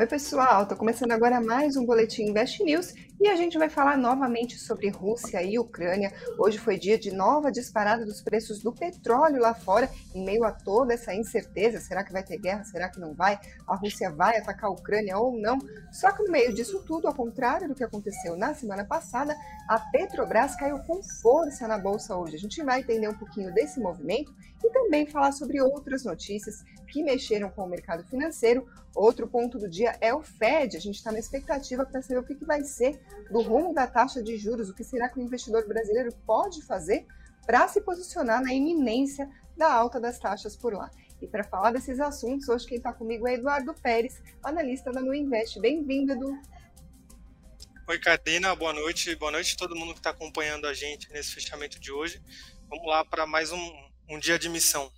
Oi, pessoal, estou começando agora mais um Boletim Invest News e a gente vai falar novamente sobre Rússia e Ucrânia. Hoje foi dia de nova disparada dos preços do petróleo lá fora, em meio a toda essa incerteza: será que vai ter guerra? Será que não vai? A Rússia vai atacar a Ucrânia ou não? Só que no meio disso tudo, ao contrário do que aconteceu na semana passada, a Petrobras caiu com força na bolsa hoje. A gente vai entender um pouquinho desse movimento e também falar sobre outras notícias que mexeram com o mercado financeiro. Outro ponto do dia é o Fed. A gente está na expectativa para saber o que, que vai ser do rumo da taxa de juros, o que será que o investidor brasileiro pode fazer para se posicionar na iminência da alta das taxas por lá. E para falar desses assuntos, hoje quem está comigo é Eduardo Pérez, analista da Nuinvest. Bem-vindo, Edu. Oi, Carolina, boa noite. Boa noite a todo mundo que está acompanhando a gente nesse fechamento de hoje. Vamos lá para mais um, um dia de missão.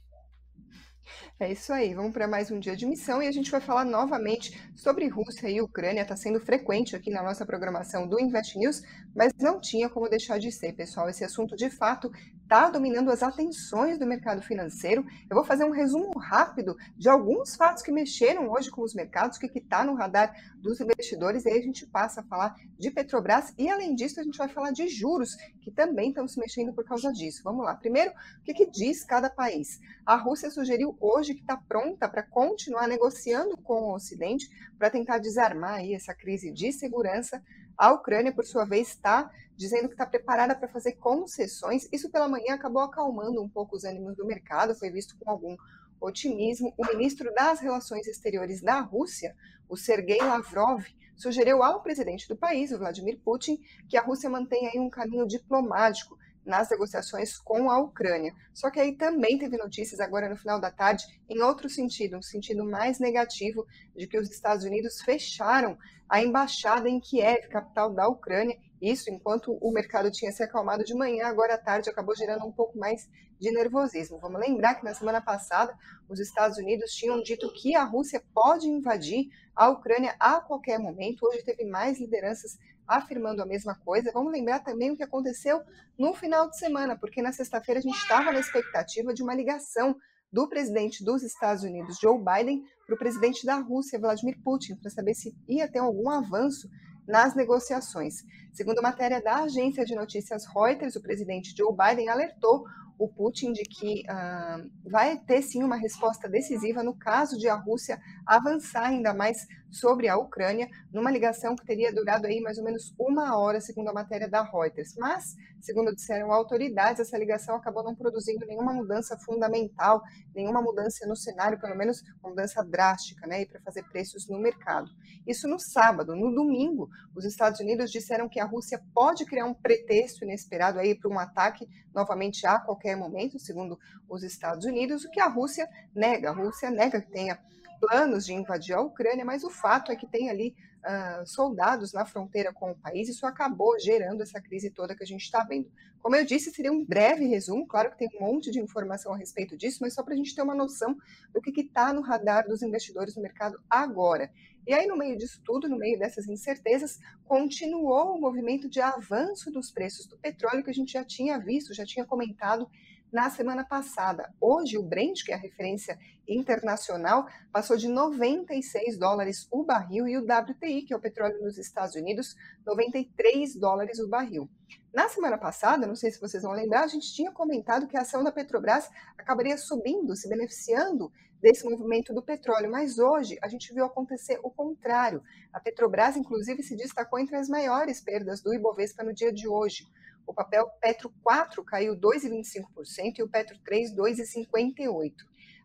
É isso aí, vamos para mais um dia de missão e a gente vai falar novamente sobre Rússia e Ucrânia. Está sendo frequente aqui na nossa programação do Invest News, mas não tinha como deixar de ser, pessoal. Esse assunto de fato está dominando as atenções do mercado financeiro. Eu vou fazer um resumo rápido de alguns fatos que mexeram hoje com os mercados, o que está no radar dos investidores, e aí a gente passa a falar de Petrobras e, além disso, a gente vai falar de juros, que também estão se mexendo por causa disso. Vamos lá. Primeiro, o que, que diz cada país? A Rússia sugeriu hoje que está pronta para continuar negociando com o Ocidente para tentar desarmar aí essa crise de segurança. A Ucrânia, por sua vez, está dizendo que está preparada para fazer concessões. Isso pela manhã acabou acalmando um pouco os ânimos do mercado, foi visto com algum otimismo. O ministro das Relações Exteriores da Rússia, o Sergei Lavrov, sugeriu ao presidente do país, o Vladimir Putin, que a Rússia mantenha um caminho diplomático nas negociações com a Ucrânia. Só que aí também teve notícias agora no final da tarde, em outro sentido, um sentido mais negativo, de que os Estados Unidos fecharam a embaixada em Kiev, capital da Ucrânia. Isso enquanto o mercado tinha se acalmado de manhã, agora à tarde acabou gerando um pouco mais de nervosismo. Vamos lembrar que na semana passada os Estados Unidos tinham dito que a Rússia pode invadir a Ucrânia a qualquer momento. Hoje teve mais lideranças afirmando a mesma coisa. Vamos lembrar também o que aconteceu no final de semana, porque na sexta-feira a gente estava na expectativa de uma ligação do presidente dos Estados Unidos, Joe Biden, para o presidente da Rússia, Vladimir Putin, para saber se ia ter algum avanço nas negociações. Segundo matéria da agência de notícias Reuters, o presidente Joe Biden alertou o Putin de que uh, vai ter sim uma resposta decisiva no caso de a Rússia avançar ainda mais sobre a Ucrânia, numa ligação que teria durado aí mais ou menos uma hora, segundo a matéria da Reuters. Mas, segundo disseram autoridades, essa ligação acabou não produzindo nenhuma mudança fundamental, nenhuma mudança no cenário, pelo menos uma mudança drástica, né, para fazer preços no mercado. Isso no sábado. No domingo, os Estados Unidos disseram que a Rússia pode criar um pretexto inesperado aí para um ataque novamente a qualquer momento, segundo os Estados Unidos, o que a Rússia nega. A Rússia nega que tenha planos de invadir a Ucrânia, mas o fato é que tem ali uh, soldados na fronteira com o país, isso acabou gerando essa crise toda que a gente está vendo. Como eu disse, seria um breve resumo, claro que tem um monte de informação a respeito disso, mas só para a gente ter uma noção do que está no radar dos investidores no mercado agora. E aí, no meio disso tudo, no meio dessas incertezas, continuou o movimento de avanço dos preços do petróleo que a gente já tinha visto, já tinha comentado na semana passada. Hoje, o Brent, que é a referência internacional, passou de 96 dólares o barril e o WTI, que é o petróleo nos Estados Unidos, 93 dólares o barril. Na semana passada, não sei se vocês vão lembrar, a gente tinha comentado que a ação da Petrobras acabaria subindo, se beneficiando desse movimento do petróleo, mas hoje a gente viu acontecer o contrário. A Petrobras, inclusive, se destacou entre as maiores perdas do Ibovespa no dia de hoje. O papel Petro 4 caiu 2,25% e o Petro 3, 2,58%.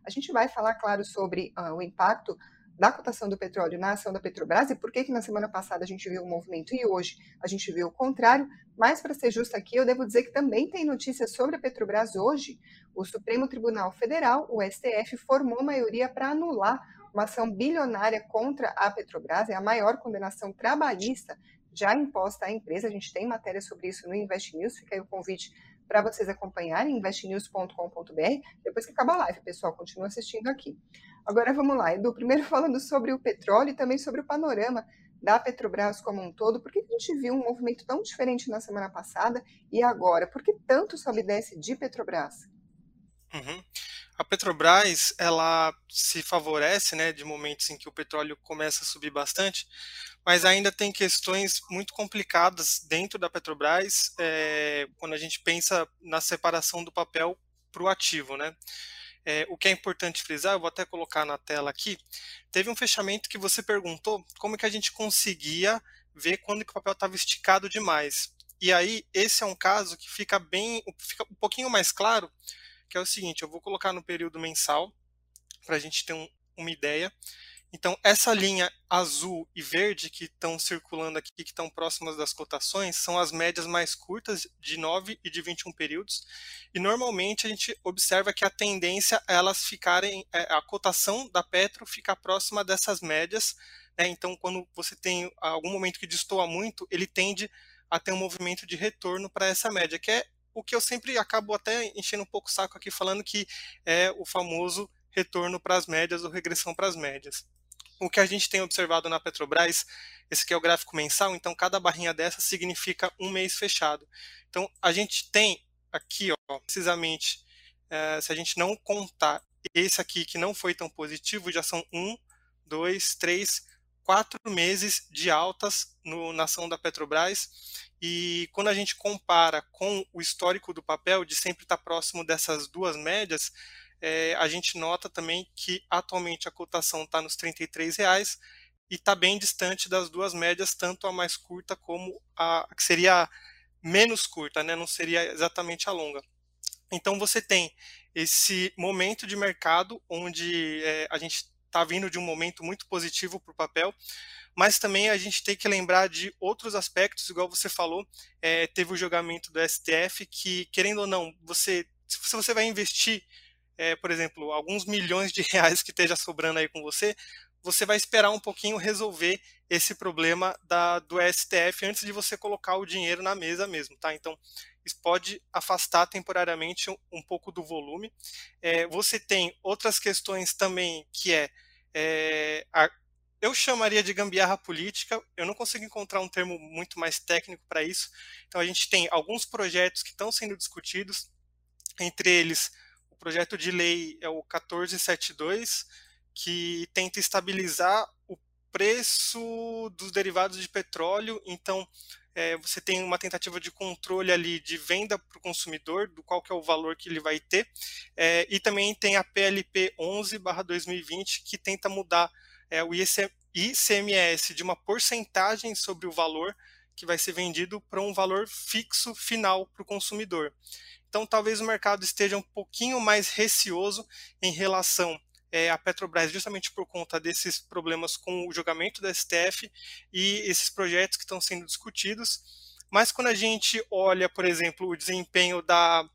A gente vai falar, claro, sobre uh, o impacto da cotação do petróleo na ação da Petrobras e por que, que na semana passada a gente viu o movimento e hoje a gente viu o contrário. Mas, para ser justa aqui, eu devo dizer que também tem notícias sobre a Petrobras hoje. O Supremo Tribunal Federal, o STF, formou maioria para anular uma ação bilionária contra a Petrobras, é a maior condenação trabalhista já imposta à empresa. A gente tem matéria sobre isso no Invest News, fica aí o convite para vocês acompanharem, investnews.com.br. Depois que acabar a live, pessoal, continua assistindo aqui. Agora vamos lá, Edu, primeiro falando sobre o petróleo e também sobre o panorama da Petrobras como um todo. Por que a gente viu um movimento tão diferente na semana passada e agora? Por que tanto sobe e desce de Petrobras? Uhum. A Petrobras, ela se favorece, né, de momentos em que o petróleo começa a subir bastante, mas ainda tem questões muito complicadas dentro da Petrobras, é, quando a gente pensa na separação do papel para o ativo, né? É, o que é importante frisar, eu vou até colocar na tela aqui, teve um fechamento que você perguntou como que a gente conseguia ver quando que o papel estava esticado demais. E aí, esse é um caso que fica bem, fica um pouquinho mais claro, que é o seguinte, eu vou colocar no período mensal, para a gente ter um, uma ideia. Então, essa linha azul e verde que estão circulando aqui, que estão próximas das cotações, são as médias mais curtas de 9 e de 21 períodos. E normalmente a gente observa que a tendência é elas ficarem, é, a cotação da Petro ficar próxima dessas médias. Né? Então, quando você tem algum momento que destoa muito, ele tende a ter um movimento de retorno para essa média, que é o que eu sempre acabo até enchendo um pouco o saco aqui, falando que é o famoso retorno para as médias ou regressão para as médias o que a gente tem observado na Petrobras, esse aqui é o gráfico mensal, então cada barrinha dessa significa um mês fechado. Então a gente tem aqui, ó, precisamente, é, se a gente não contar esse aqui que não foi tão positivo, já são um, dois, três, quatro meses de altas no, na ação da Petrobras. E quando a gente compara com o histórico do papel, de sempre estar próximo dessas duas médias, é, a gente nota também que atualmente a cotação está nos R$ reais e está bem distante das duas médias, tanto a mais curta como a que seria menos curta, né? não seria exatamente a longa. Então você tem esse momento de mercado onde é, a gente está vindo de um momento muito positivo para o papel, mas também a gente tem que lembrar de outros aspectos, igual você falou, é, teve o julgamento do STF que, querendo ou não, você se você vai investir é, por exemplo, alguns milhões de reais que esteja sobrando aí com você, você vai esperar um pouquinho resolver esse problema da, do STF antes de você colocar o dinheiro na mesa mesmo, tá? Então, isso pode afastar temporariamente um, um pouco do volume. É, você tem outras questões também, que é, é a, eu chamaria de gambiarra política, eu não consigo encontrar um termo muito mais técnico para isso. Então, a gente tem alguns projetos que estão sendo discutidos, entre eles projeto de lei é o 1472, que tenta estabilizar o preço dos derivados de petróleo. Então, é, você tem uma tentativa de controle ali de venda para o consumidor, do qual que é o valor que ele vai ter. É, e também tem a PLP 11/2020, que tenta mudar é, o ICMS de uma porcentagem sobre o valor que vai ser vendido para um valor fixo final para o consumidor. Então, talvez o mercado esteja um pouquinho mais receoso em relação é, à Petrobras, justamente por conta desses problemas com o julgamento da STF e esses projetos que estão sendo discutidos. Mas quando a gente olha, por exemplo, o desempenho da,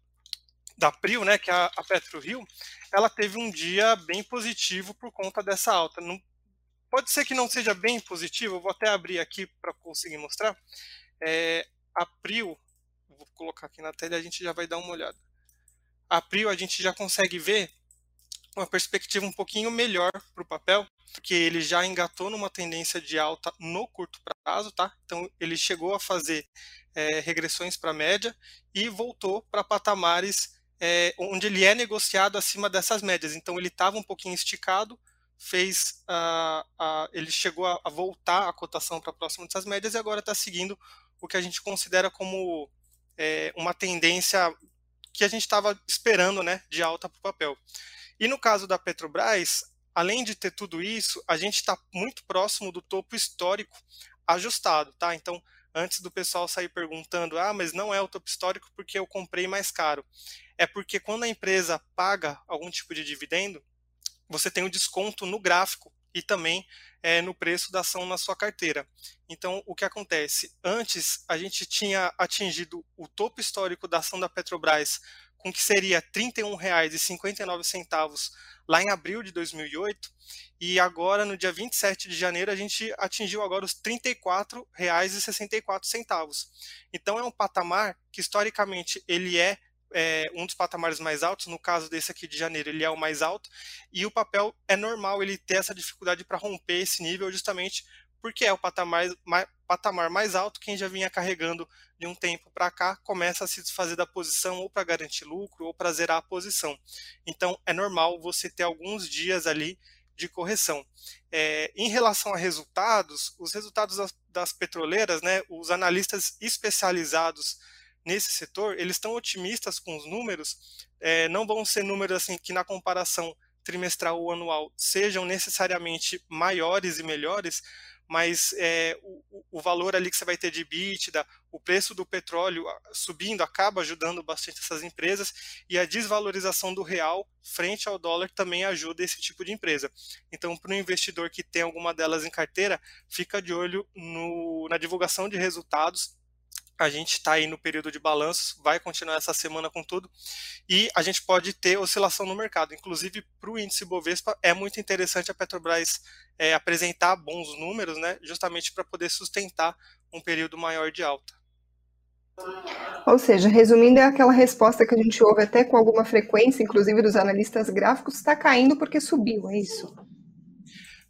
da Prio, né, que é a, a PetroRio, ela teve um dia bem positivo por conta dessa alta. Não, pode ser que não seja bem positivo, vou até abrir aqui para conseguir mostrar. É, a Prio, vou colocar aqui na tela e a gente já vai dar uma olhada. A Prio a gente já consegue ver uma perspectiva um pouquinho melhor para o papel, porque ele já engatou numa tendência de alta no curto prazo, tá? Então ele chegou a fazer é, regressões para a média e voltou para patamares é, onde ele é negociado acima dessas médias. Então ele estava um pouquinho esticado, fez uh, uh, ele chegou a, a voltar a cotação para próximo dessas médias e agora está seguindo o que a gente considera como é, uma tendência que a gente estava esperando né, de alta para o papel. E no caso da Petrobras, além de ter tudo isso, a gente está muito próximo do topo histórico ajustado, tá? Então, antes do pessoal sair perguntando, ah, mas não é o topo histórico porque eu comprei mais caro. É porque quando a empresa paga algum tipo de dividendo, você tem um desconto no gráfico e também é, no preço da ação na sua carteira. Então, o que acontece? Antes, a gente tinha atingido o topo histórico da ação da Petrobras, com que seria R$ 31,59 lá em abril de 2008, e agora, no dia 27 de janeiro, a gente atingiu agora os R$ 34,64. Então, é um patamar que, historicamente, ele é é, um dos patamares mais altos, no caso desse aqui de janeiro, ele é o mais alto, e o papel é normal ele ter essa dificuldade para romper esse nível justamente porque é o patamar mais, patamar mais alto, quem já vinha carregando de um tempo para cá começa a se desfazer da posição ou para garantir lucro ou para zerar a posição. Então é normal você ter alguns dias ali de correção. É, em relação a resultados, os resultados das, das petroleiras, né, os analistas especializados nesse setor, eles estão otimistas com os números, é, não vão ser números assim que na comparação trimestral ou anual sejam necessariamente maiores e melhores, mas é, o, o, valor ali que você vai ter de EBITDA, o preço do petróleo subindo acaba ajudando bastante essas empresas e a desvalorização do real frente ao dólar também ajuda esse tipo de empresa. Então, para o investidor que tem alguma delas em carteira, fica de olho no, na divulgação de resultados a gente está aí no período de balanço, vai continuar essa semana com tudo, e a gente pode ter oscilação no mercado. Inclusive, para o índice Bovespa, é muito interessante a Petrobras é, apresentar bons números, né, justamente para poder sustentar um período maior de alta. Ou seja, resumindo, é aquela resposta que a gente ouve até com alguma frequência, inclusive dos analistas gráficos, está caindo porque subiu, é isso?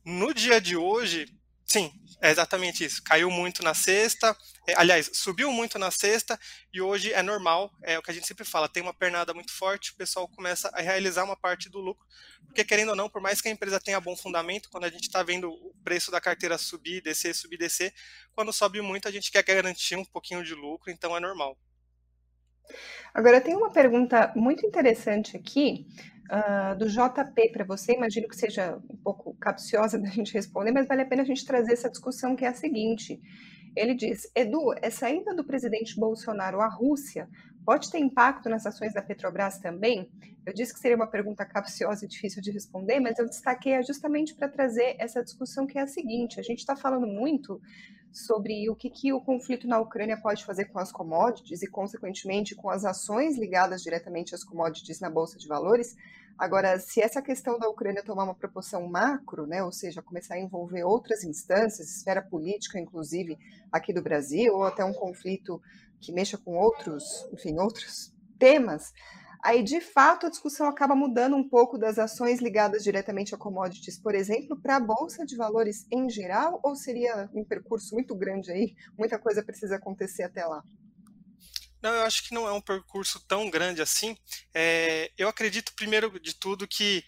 No dia de hoje, sim, é exatamente isso. Caiu muito na sexta, é, aliás, subiu muito na sexta e hoje é normal, é o que a gente sempre fala, tem uma pernada muito forte, o pessoal começa a realizar uma parte do lucro, porque querendo ou não, por mais que a empresa tenha bom fundamento, quando a gente está vendo o preço da carteira subir, descer, subir, descer, quando sobe muito a gente quer garantir um pouquinho de lucro, então é normal. Agora, tem uma pergunta muito interessante aqui, uh, do JP para você. Imagino que seja um pouco capciosa da gente responder, mas vale a pena a gente trazer essa discussão, que é a seguinte. Ele diz: Edu, essa ida do presidente Bolsonaro à Rússia pode ter impacto nas ações da Petrobras também? Eu disse que seria uma pergunta capciosa e difícil de responder, mas eu destaquei justamente para trazer essa discussão que é a seguinte: a gente está falando muito sobre o que, que o conflito na Ucrânia pode fazer com as commodities e, consequentemente, com as ações ligadas diretamente às commodities na Bolsa de Valores. Agora, se essa questão da Ucrânia tomar uma proporção macro, né, ou seja, começar a envolver outras instâncias, esfera política, inclusive aqui do Brasil, ou até um conflito que mexa com outros, enfim, outros temas, aí de fato a discussão acaba mudando um pouco das ações ligadas diretamente a commodities, por exemplo, para a bolsa de valores em geral, ou seria um percurso muito grande aí, muita coisa precisa acontecer até lá? Não, eu acho que não é um percurso tão grande assim. É, eu acredito, primeiro de tudo, que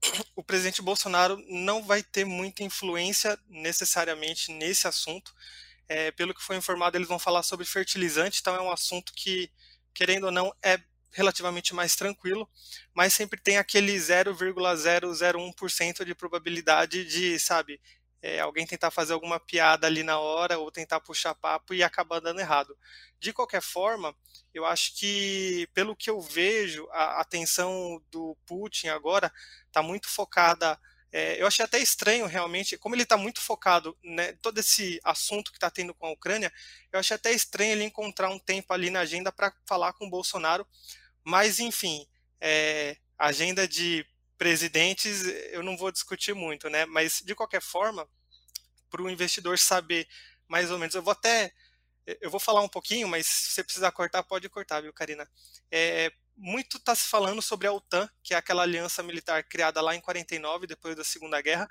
o presidente Bolsonaro não vai ter muita influência necessariamente nesse assunto. É, pelo que foi informado, eles vão falar sobre fertilizante, então é um assunto que, querendo ou não, é relativamente mais tranquilo, mas sempre tem aquele 0,001% de probabilidade de, sabe, é, alguém tentar fazer alguma piada ali na hora ou tentar puxar papo e acabar dando errado. De qualquer forma, eu acho que, pelo que eu vejo, a atenção do Putin agora está muito focada. É, eu achei até estranho, realmente, como ele está muito focado, né, todo esse assunto que está tendo com a Ucrânia, eu achei até estranho ele encontrar um tempo ali na agenda para falar com o Bolsonaro. Mas, enfim, é, agenda de presidentes eu não vou discutir muito, né? Mas de qualquer forma, para o investidor saber mais ou menos, eu vou até eu vou falar um pouquinho, mas se você precisar cortar, pode cortar, viu, Karina? É, muito está se falando sobre a OTAN, que é aquela aliança militar criada lá em 49, depois da Segunda Guerra,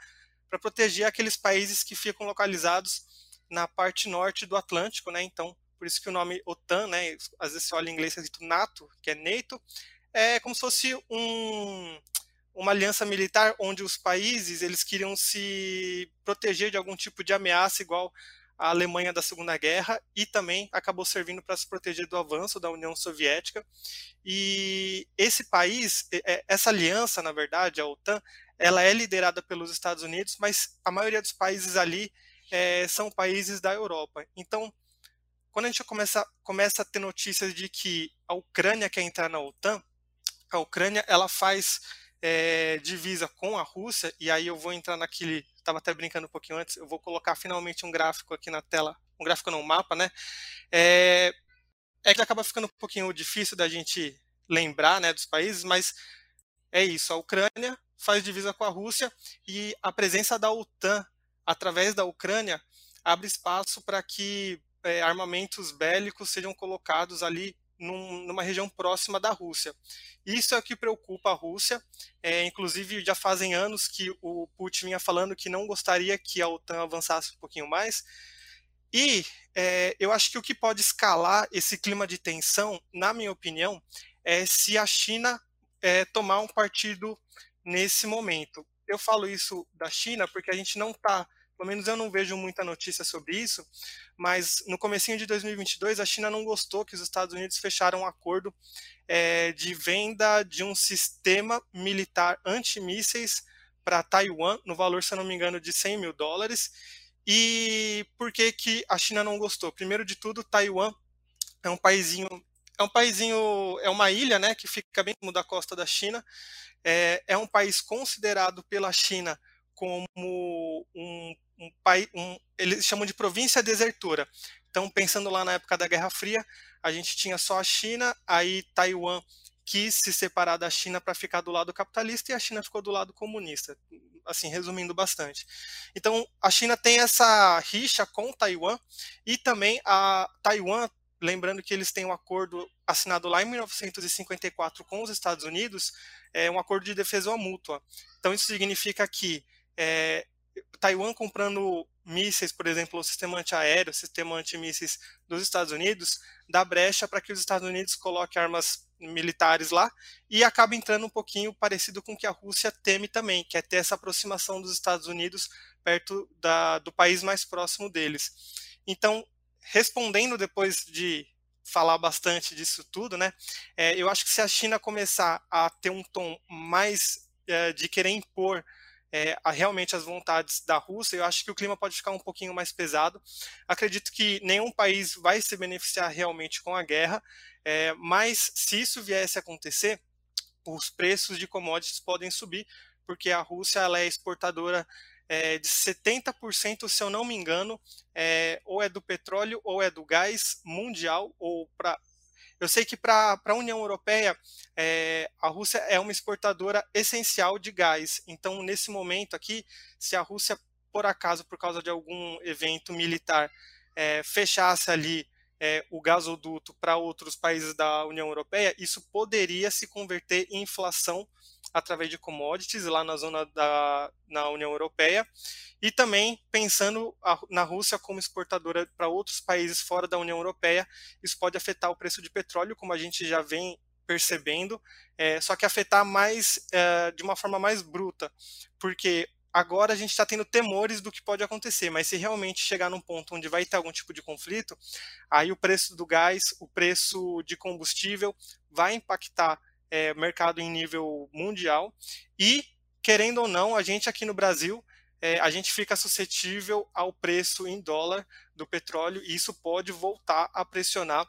para proteger aqueles países que ficam localizados na parte norte do Atlântico, né? Então, por isso que o nome OTAN, né? Às vezes você olha em inglês é escrito NATO, que é NATO, é como se fosse um uma aliança militar onde os países eles queriam se proteger de algum tipo de ameaça igual a Alemanha da Segunda Guerra e também acabou servindo para se proteger do avanço da União Soviética. E esse país, essa aliança, na verdade, a OTAN, ela é liderada pelos Estados Unidos, mas a maioria dos países ali é, são países da Europa. Então, quando a gente começa, começa a ter notícias de que a Ucrânia quer entrar na OTAN, a Ucrânia ela faz é, divisa com a Rússia, e aí eu vou entrar naquele. Estava até brincando um pouquinho antes, eu vou colocar finalmente um gráfico aqui na tela, um gráfico não, mapa, né? É, é que acaba ficando um pouquinho difícil da gente lembrar né, dos países, mas é isso. A Ucrânia faz divisa com a Rússia e a presença da OTAN através da Ucrânia abre espaço para que é, armamentos bélicos sejam colocados ali num, numa região próxima da Rússia. Isso é o que preocupa a Rússia. É, inclusive, já fazem anos que o Putin vinha falando que não gostaria que a OTAN avançasse um pouquinho mais. E é, eu acho que o que pode escalar esse clima de tensão, na minha opinião, é se a China é, tomar um partido nesse momento. Eu falo isso da China porque a gente não está, pelo menos eu não vejo muita notícia sobre isso, mas no comecinho de 2022 a China não gostou que os Estados Unidos fecharam um acordo é, de venda de um sistema militar antimísseis para Taiwan, no valor, se eu não me engano, de 100 mil dólares. E por que, que a China não gostou? Primeiro de tudo, Taiwan é um paísinho, é um paísinho, é uma ilha, né, que fica bem da costa da China. É, é um país considerado pela China como um, um país, um, eles chamam de província desertora. Então, pensando lá na época da Guerra Fria, a gente tinha só a China, aí Taiwan quis se separar da China para ficar do lado capitalista e a China ficou do lado comunista. Assim, resumindo bastante. Então, a China tem essa rixa com Taiwan e também a Taiwan, lembrando que eles têm um acordo assinado lá em 1954 com os Estados Unidos, é um acordo de defesa mútua. Então, isso significa que é, Taiwan comprando mísseis, por exemplo, o sistema antiaéreo, o sistema antimísseis dos Estados Unidos, dá brecha para que os Estados Unidos coloquem armas militares lá e acaba entrando um pouquinho parecido com o que a Rússia teme também, que é ter essa aproximação dos Estados Unidos perto da, do país mais próximo deles. Então, respondendo depois de falar bastante disso tudo, né, é, eu acho que se a China começar a ter um tom mais é, de querer impor é, a, realmente as vontades da Rússia, eu acho que o clima pode ficar um pouquinho mais pesado. Acredito que nenhum país vai se beneficiar realmente com a guerra, é, mas se isso viesse a acontecer, os preços de commodities podem subir, porque a Rússia ela é exportadora é, de 70%, se eu não me engano, é, ou é do petróleo ou é do gás mundial, ou eu sei que para a União Europeia, é, a Rússia é uma exportadora essencial de gás. Então, nesse momento aqui, se a Rússia, por acaso, por causa de algum evento militar, é, fechasse ali é, o gasoduto para outros países da União Europeia, isso poderia se converter em inflação através de commodities lá na zona da na União Europeia e também pensando a, na Rússia como exportadora para outros países fora da União Europeia, isso pode afetar o preço de petróleo, como a gente já vem percebendo, é, só que afetar mais é, de uma forma mais bruta, porque agora a gente está tendo temores do que pode acontecer, mas se realmente chegar num ponto onde vai ter algum tipo de conflito, aí o preço do gás, o preço de combustível vai impactar é, mercado em nível mundial e, querendo ou não, a gente aqui no Brasil, é, a gente fica suscetível ao preço em dólar do petróleo e isso pode voltar a pressionar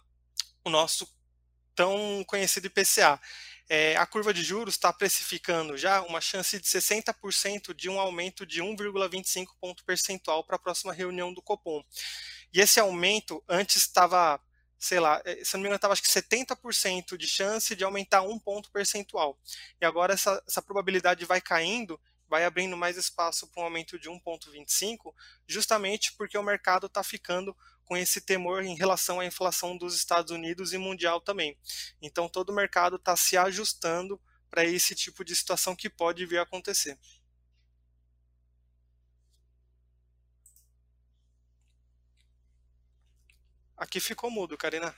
o nosso tão conhecido IPCA. É, a curva de juros está precificando já uma chance de 60% de um aumento de 1,25 ponto percentual para a próxima reunião do Copom. E esse aumento antes estava sei lá, eh, se não me engano, estava acho que 70% de chance de aumentar um ponto percentual. E agora essa, essa probabilidade vai caindo, vai abrindo mais espaço para um aumento de 1,25, justamente porque o mercado está ficando com esse temor em relação à inflação dos Estados Unidos e mundial também. Então todo o mercado está se ajustando para esse tipo de situação que pode vir a acontecer. Aqui ficou mudo, Karina.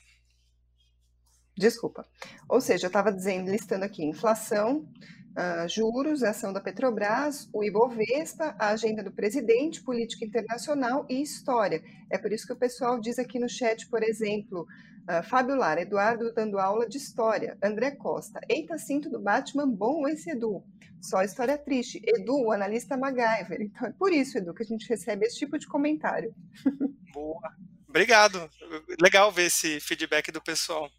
Desculpa. Ou seja, eu estava dizendo, listando aqui, inflação, uh, juros, ação da Petrobras, o Ibovespa, a agenda do presidente, política internacional e história. É por isso que o pessoal diz aqui no chat, por exemplo, uh, Fábio Lara, Eduardo dando aula de história, André Costa, eita cinto do Batman, bom esse Edu. Só história triste. Edu, o analista MacGyver. Então é por isso, Edu, que a gente recebe esse tipo de comentário. Boa. Obrigado. Legal ver esse feedback do pessoal.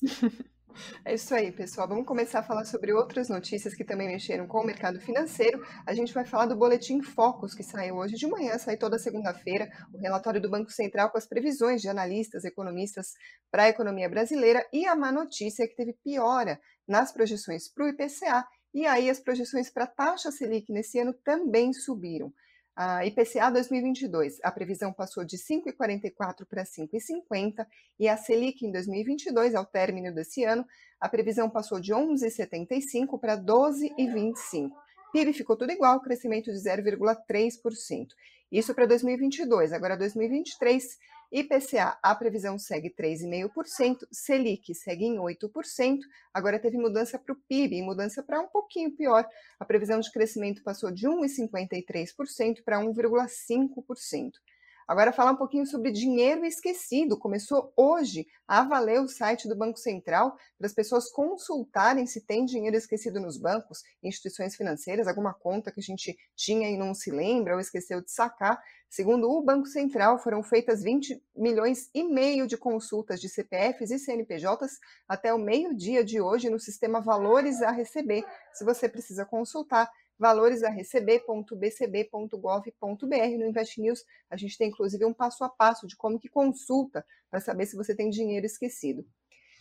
É isso aí, pessoal. Vamos começar a falar sobre outras notícias que também mexeram com o mercado financeiro. A gente vai falar do Boletim Focus, que saiu hoje de manhã, sai toda segunda-feira, o relatório do Banco Central com as previsões de analistas, economistas para a economia brasileira e a má notícia é que teve piora nas projeções para o IPCA e aí as projeções para a taxa Selic nesse ano também subiram. A IPCA 2022, a previsão passou de 5,44 para 5,50 e a Selic em 2022, ao término desse ano, a previsão passou de 11,75 para 12,25. PIB ficou tudo igual, crescimento de 0,3%. Isso para 2022. Agora, 2023, IPCA, a previsão segue 3,5%, Selic segue em 8%. Agora teve mudança para o PIB, mudança para um pouquinho pior. A previsão de crescimento passou de 1,53% para 1,5%. Agora, falar um pouquinho sobre dinheiro esquecido. Começou hoje a valer o site do Banco Central para as pessoas consultarem se tem dinheiro esquecido nos bancos, instituições financeiras, alguma conta que a gente tinha e não se lembra ou esqueceu de sacar. Segundo o Banco Central, foram feitas 20 milhões e meio de consultas de CPFs e CNPJs até o meio-dia de hoje no sistema Valores a Receber. Se você precisa consultar, valoresareceber.bcb.gov.br. No Invest News, a gente tem inclusive um passo a passo de como que consulta para saber se você tem dinheiro esquecido.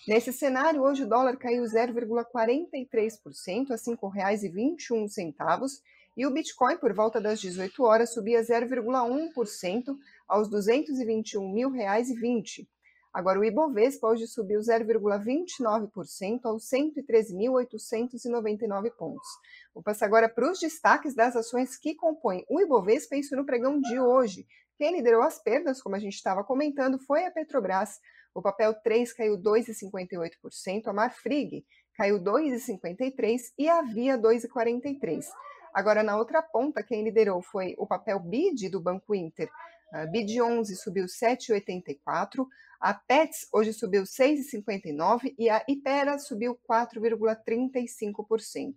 Nesse cenário, hoje o dólar caiu 0,43% a R$ 5,21 e o Bitcoin, por volta das 18 horas, subia 0,1% aos R$ 221.020. Agora, o Ibovespa hoje subiu 0,29% aos 113.899 pontos. Vou passar agora para os destaques das ações que compõem o Ibovespa, isso no pregão de hoje. Quem liderou as perdas, como a gente estava comentando, foi a Petrobras. O papel 3 caiu 2,58%, a Marfrig caiu 2,53% e a Via 2,43%. Agora, na outra ponta, quem liderou foi o papel BID do Banco Inter. A BID 11 subiu 7,84%, a Pets hoje subiu 6,59% e a Ipera subiu 4,35%.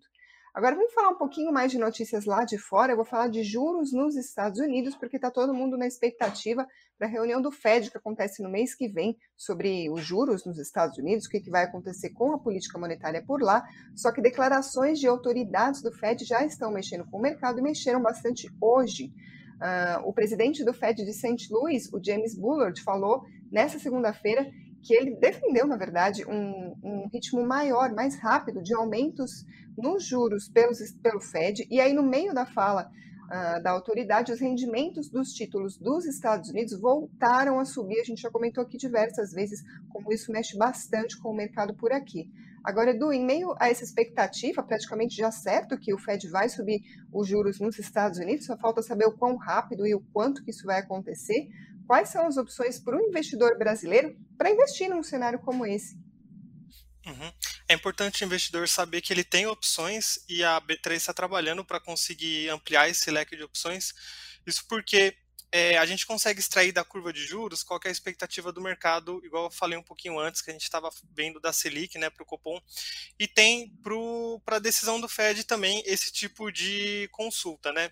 Agora vamos falar um pouquinho mais de notícias lá de fora. Eu vou falar de juros nos Estados Unidos, porque está todo mundo na expectativa da reunião do Fed que acontece no mês que vem sobre os juros nos Estados Unidos, o que, que vai acontecer com a política monetária por lá. Só que declarações de autoridades do Fed já estão mexendo com o mercado e mexeram bastante hoje. Uh, o presidente do Fed de St. Louis, o James Bullard, falou nessa segunda-feira que ele defendeu, na verdade, um, um, ritmo maior, mais rápido de aumentos nos juros pelos, pelo Fed. E aí, no meio da fala uh, da autoridade, os rendimentos dos títulos dos Estados Unidos voltaram a subir. A gente já comentou aqui diversas vezes como isso mexe bastante com o mercado por aqui. Agora, Edu, em meio a essa expectativa, praticamente já certo que o Fed vai subir os juros nos Estados Unidos, só falta saber o quão rápido e o quanto que isso vai acontecer. Quais são as opções para o investidor brasileiro para investir num cenário como esse? Uhum. É importante o investidor saber que ele tem opções e a B3 está trabalhando para conseguir ampliar esse leque de opções. Isso porque é, a gente consegue extrair da curva de juros qual é a expectativa do mercado, igual eu falei um pouquinho antes, que a gente estava vendo da Selic né, para o Copom, e tem para a decisão do Fed também esse tipo de consulta. Né?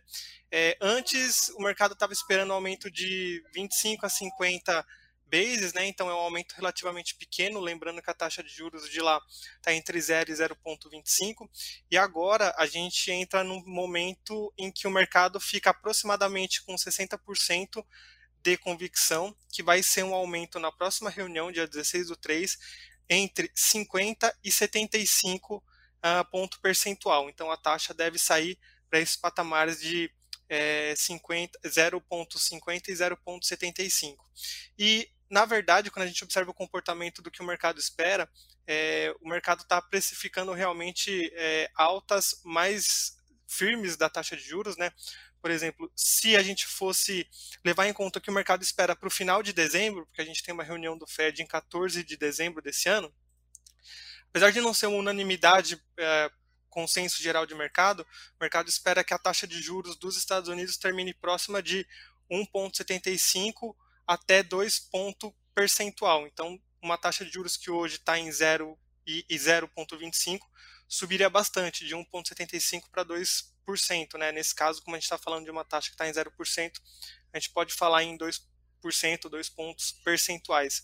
É, antes, o mercado estava esperando um aumento de 25 a 50 bases, né? Então é um aumento relativamente pequeno, lembrando que a taxa de juros de lá está entre 0 e 0,25. E agora a gente entra num momento em que o mercado fica aproximadamente com 60% de convicção que vai ser um aumento na próxima reunião, dia 16 do 3, entre 50 e 75 uh, ah, ponto percentual. Então a taxa deve sair para esses patamares de é, 0,50 e 0,75. E na verdade, quando a gente observa o comportamento do que o mercado espera, é, o mercado está precificando realmente é, altas mais firmes da taxa de juros, né? Por exemplo, se a gente fosse levar em conta que o mercado espera para o final de dezembro, porque a gente tem uma reunião do Fed em 14 de dezembro desse ano, apesar de não ser uma unanimidade, é, consenso geral de mercado, o mercado espera que a taxa de juros dos Estados Unidos termine próxima de 1,75 até 2 pontos percentual. Então, uma taxa de juros que hoje está em 0 e, e 0,25 subiria bastante, de 1,75% para 2%. Né? Nesse caso, como a gente está falando de uma taxa que está em 0%, a gente pode falar em 2%, 2 pontos percentuais.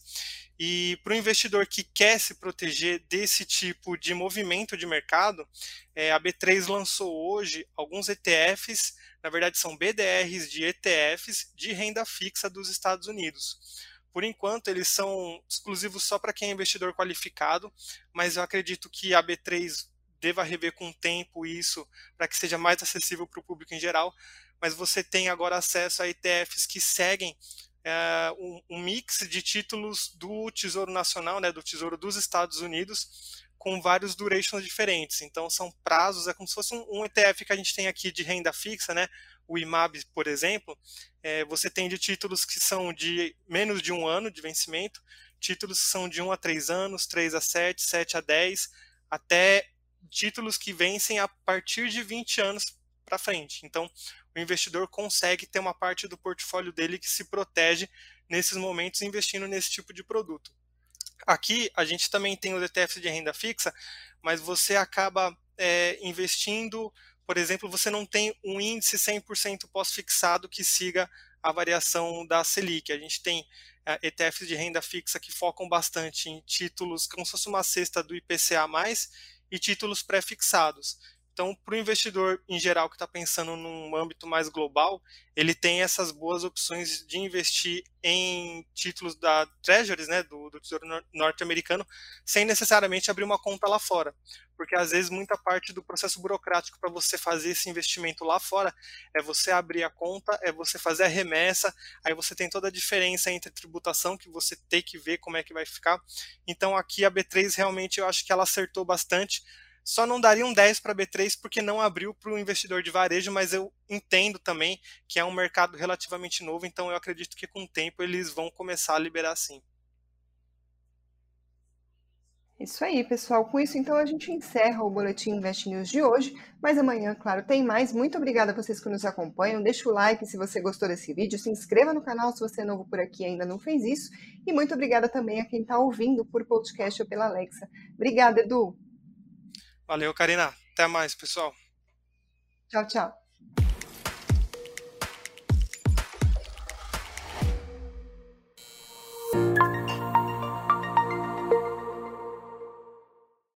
E para o investidor que quer se proteger desse tipo de movimento de mercado, é, a B3 lançou hoje alguns ETFs na verdade são BDRs de ETFs de renda fixa dos Estados Unidos. Por enquanto, eles são exclusivos só para quem é investidor qualificado, mas eu acredito que a B3 deva rever com o tempo isso para que seja mais acessível para o público em geral. Mas você tem agora acesso a ETFs que seguem é, um, um, mix de títulos do Tesouro Nacional, né, do Tesouro dos Estados Unidos, com vários durations diferentes. Então, são prazos, é como se fosse um, um ETF que a gente tem aqui de renda fixa, né? o IMAB, por exemplo, é, você tem de títulos que são de menos de um ano de vencimento, títulos que são de 1 a 3 anos, 3 a 7, 7 a 10, até títulos que vencem a partir de 20 anos para frente. Então, o investidor consegue ter uma parte do portfólio dele que se protege nesses momentos investindo nesse tipo de produto. Aqui a gente também tem os ETFs de renda fixa, mas você acaba é, investindo, por exemplo, você não tem um índice 100% pós-fixado que siga a variação da Selic. A gente tem é, ETFs de renda fixa que focam bastante em títulos como se fosse uma cesta do IPCA+, e títulos pré-fixados. Então, para o investidor em geral que está pensando num âmbito mais global, ele tem essas boas opções de investir em títulos da Treasuries, né, do, do Tesouro norte-americano, sem necessariamente abrir uma conta lá fora. Porque às vezes muita parte do processo burocrático para você fazer esse investimento lá fora é você abrir a conta, é você fazer a remessa, aí você tem toda a diferença entre tributação que você tem que ver como é que vai ficar. Então aqui a B3 realmente eu acho que ela acertou bastante só não daria um 10 para B3 porque não abriu para o investidor de varejo, mas eu entendo também que é um mercado relativamente novo, então eu acredito que com o tempo eles vão começar a liberar sim. Isso aí, pessoal. Com isso, então, a gente encerra o Boletim Invest News de hoje. Mas amanhã, claro, tem mais. Muito obrigada a vocês que nos acompanham. Deixa o like se você gostou desse vídeo. Se inscreva no canal se você é novo por aqui e ainda não fez isso. E muito obrigada também a quem está ouvindo por podcast ou pela Alexa. Obrigada, Edu. Valeu, Karina. Até mais, pessoal. Tchau, tchau.